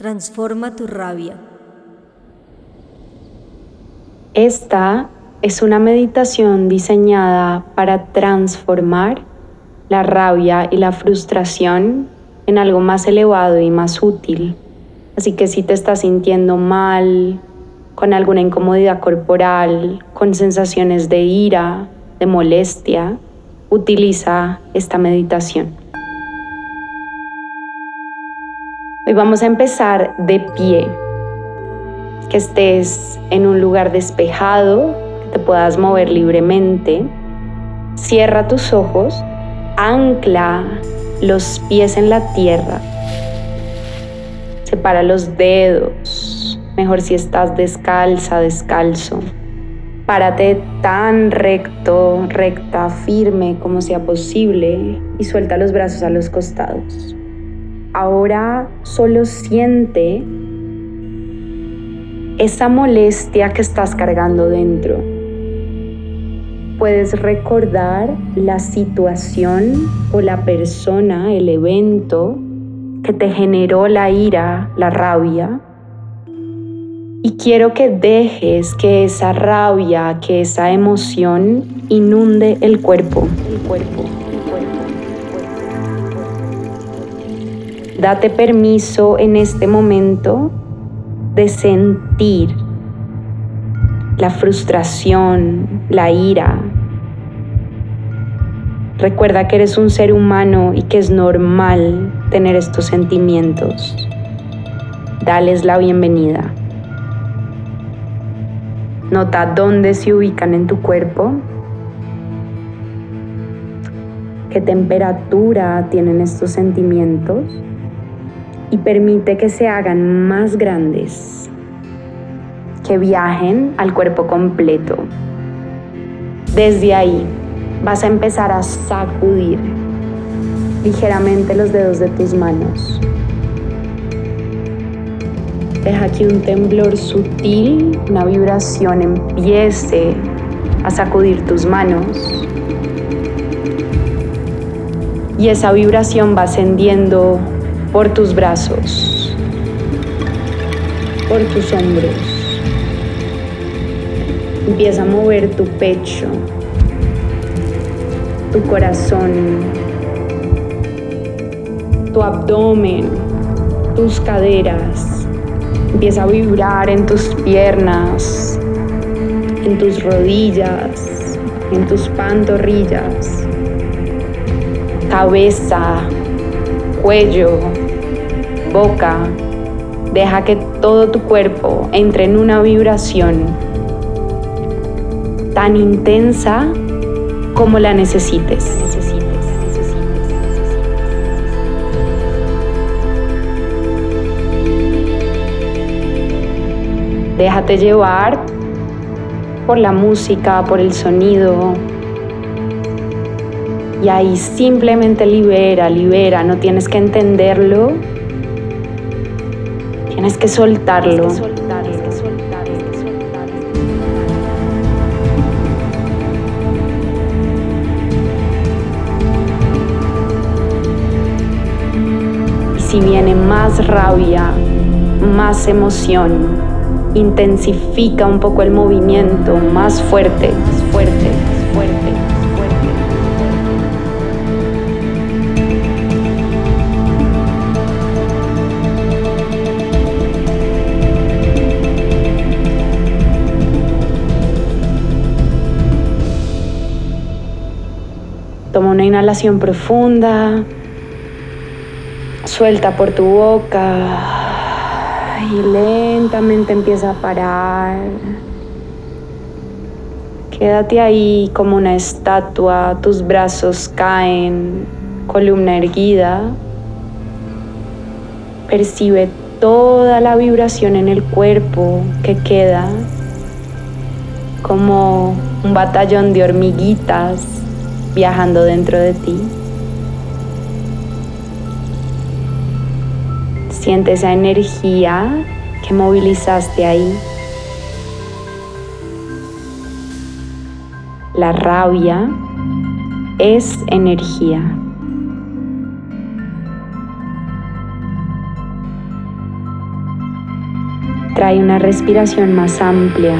Transforma tu rabia. Esta es una meditación diseñada para transformar la rabia y la frustración en algo más elevado y más útil. Así que si te estás sintiendo mal, con alguna incomodidad corporal, con sensaciones de ira, de molestia, utiliza esta meditación. Hoy vamos a empezar de pie, que estés en un lugar despejado, que te puedas mover libremente. Cierra tus ojos, ancla los pies en la tierra, separa los dedos, mejor si estás descalza, descalzo. Párate tan recto, recta, firme como sea posible y suelta los brazos a los costados. Ahora solo siente esa molestia que estás cargando dentro. Puedes recordar la situación o la persona, el evento que te generó la ira, la rabia. Y quiero que dejes que esa rabia, que esa emoción inunde el cuerpo, el cuerpo. Date permiso en este momento de sentir la frustración, la ira. Recuerda que eres un ser humano y que es normal tener estos sentimientos. Dales la bienvenida. Nota dónde se ubican en tu cuerpo. ¿Qué temperatura tienen estos sentimientos? Y permite que se hagan más grandes, que viajen al cuerpo completo. Desde ahí vas a empezar a sacudir ligeramente los dedos de tus manos. Deja que un temblor sutil, una vibración empiece a sacudir tus manos. Y esa vibración va ascendiendo por tus brazos, por tus hombros. Empieza a mover tu pecho, tu corazón, tu abdomen, tus caderas. Empieza a vibrar en tus piernas, en tus rodillas, en tus pantorrillas, cabeza, cuello, boca. Deja que todo tu cuerpo entre en una vibración tan intensa como la necesites. Déjate llevar por la música, por el sonido, y ahí simplemente libera, libera, no tienes que entenderlo, tienes que soltarlo. Y si viene más rabia, más emoción, intensifica un poco el movimiento, más fuerte, más fuerte. Toma una inhalación profunda, suelta por tu boca y lentamente empieza a parar. Quédate ahí como una estatua, tus brazos caen, columna erguida. Percibe toda la vibración en el cuerpo que queda como un batallón de hormiguitas viajando dentro de ti. Siente esa energía que movilizaste ahí. La rabia es energía. Trae una respiración más amplia,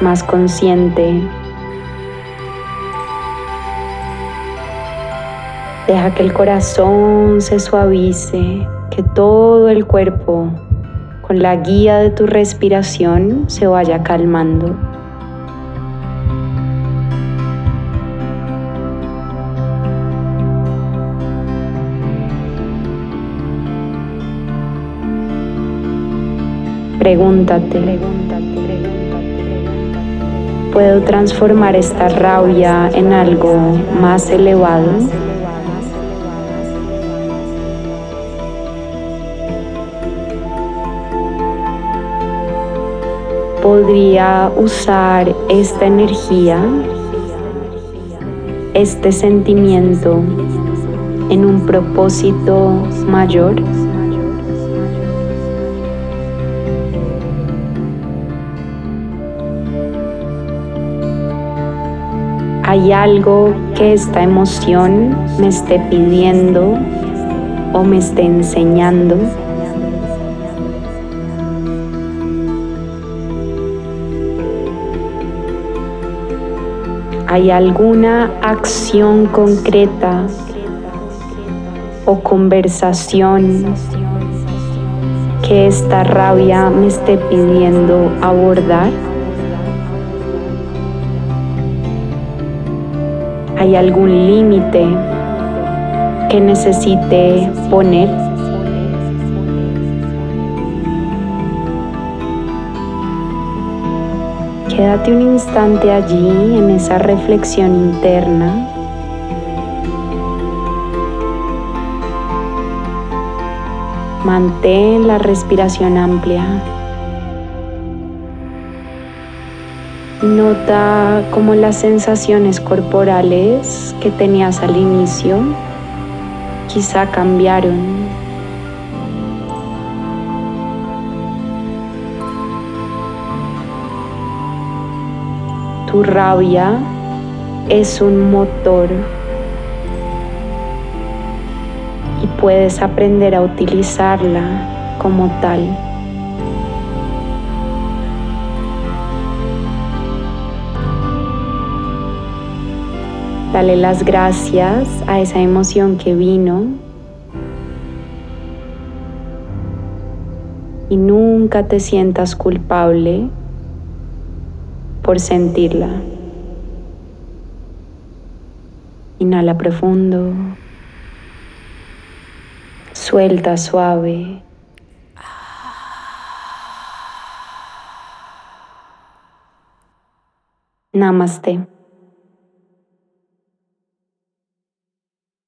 más consciente. Deja que el corazón se suavice, que todo el cuerpo, con la guía de tu respiración, se vaya calmando. Pregúntate, ¿puedo transformar esta rabia en algo más elevado? Podría usar esta energía, este sentimiento en un propósito mayor. hay algo que esta emoción me esté pidiendo o me esté enseñando. ¿Hay alguna acción concreta o conversación que esta rabia me esté pidiendo abordar? ¿Hay algún límite que necesite poner? Quédate un instante allí en esa reflexión interna. Mantén la respiración amplia. Nota cómo las sensaciones corporales que tenías al inicio quizá cambiaron. Tu rabia es un motor y puedes aprender a utilizarla como tal. Dale las gracias a esa emoción que vino y nunca te sientas culpable por sentirla. Inhala profundo. Suelta suave. Namaste.